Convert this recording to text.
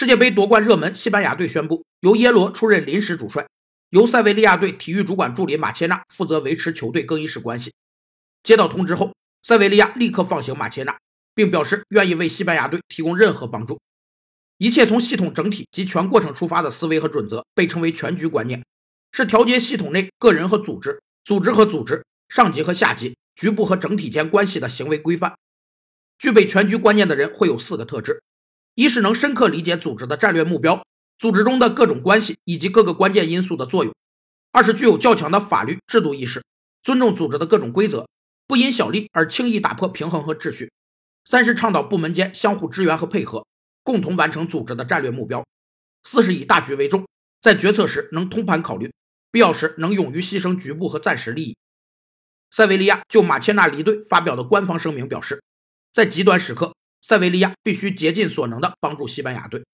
世界杯夺冠热门西班牙队宣布，由耶罗出任临时主帅，由塞维利亚队体育主管助理马切纳负责维持球队更衣室关系。接到通知后，塞维利亚立刻放行马切纳，并表示愿意为西班牙队提供任何帮助。一切从系统整体及全过程出发的思维和准则，被称为全局观念，是调节系统内个人和组织、组织和组织、上级和下级、局部和整体间关系的行为规范。具备全局观念的人会有四个特质。一是能深刻理解组织的战略目标、组织中的各种关系以及各个关键因素的作用；二是具有较强的法律制度意识，尊重组织的各种规则，不因小利而轻易打破平衡和秩序；三是倡导部门间相互支援和配合，共同完成组织的战略目标；四是以大局为重，在决策时能通盘考虑，必要时能勇于牺牲局部和暂时利益。塞维利亚就马切纳离队发表的官方声明表示，在极端时刻。塞维利亚必须竭尽所能的帮助西班牙队。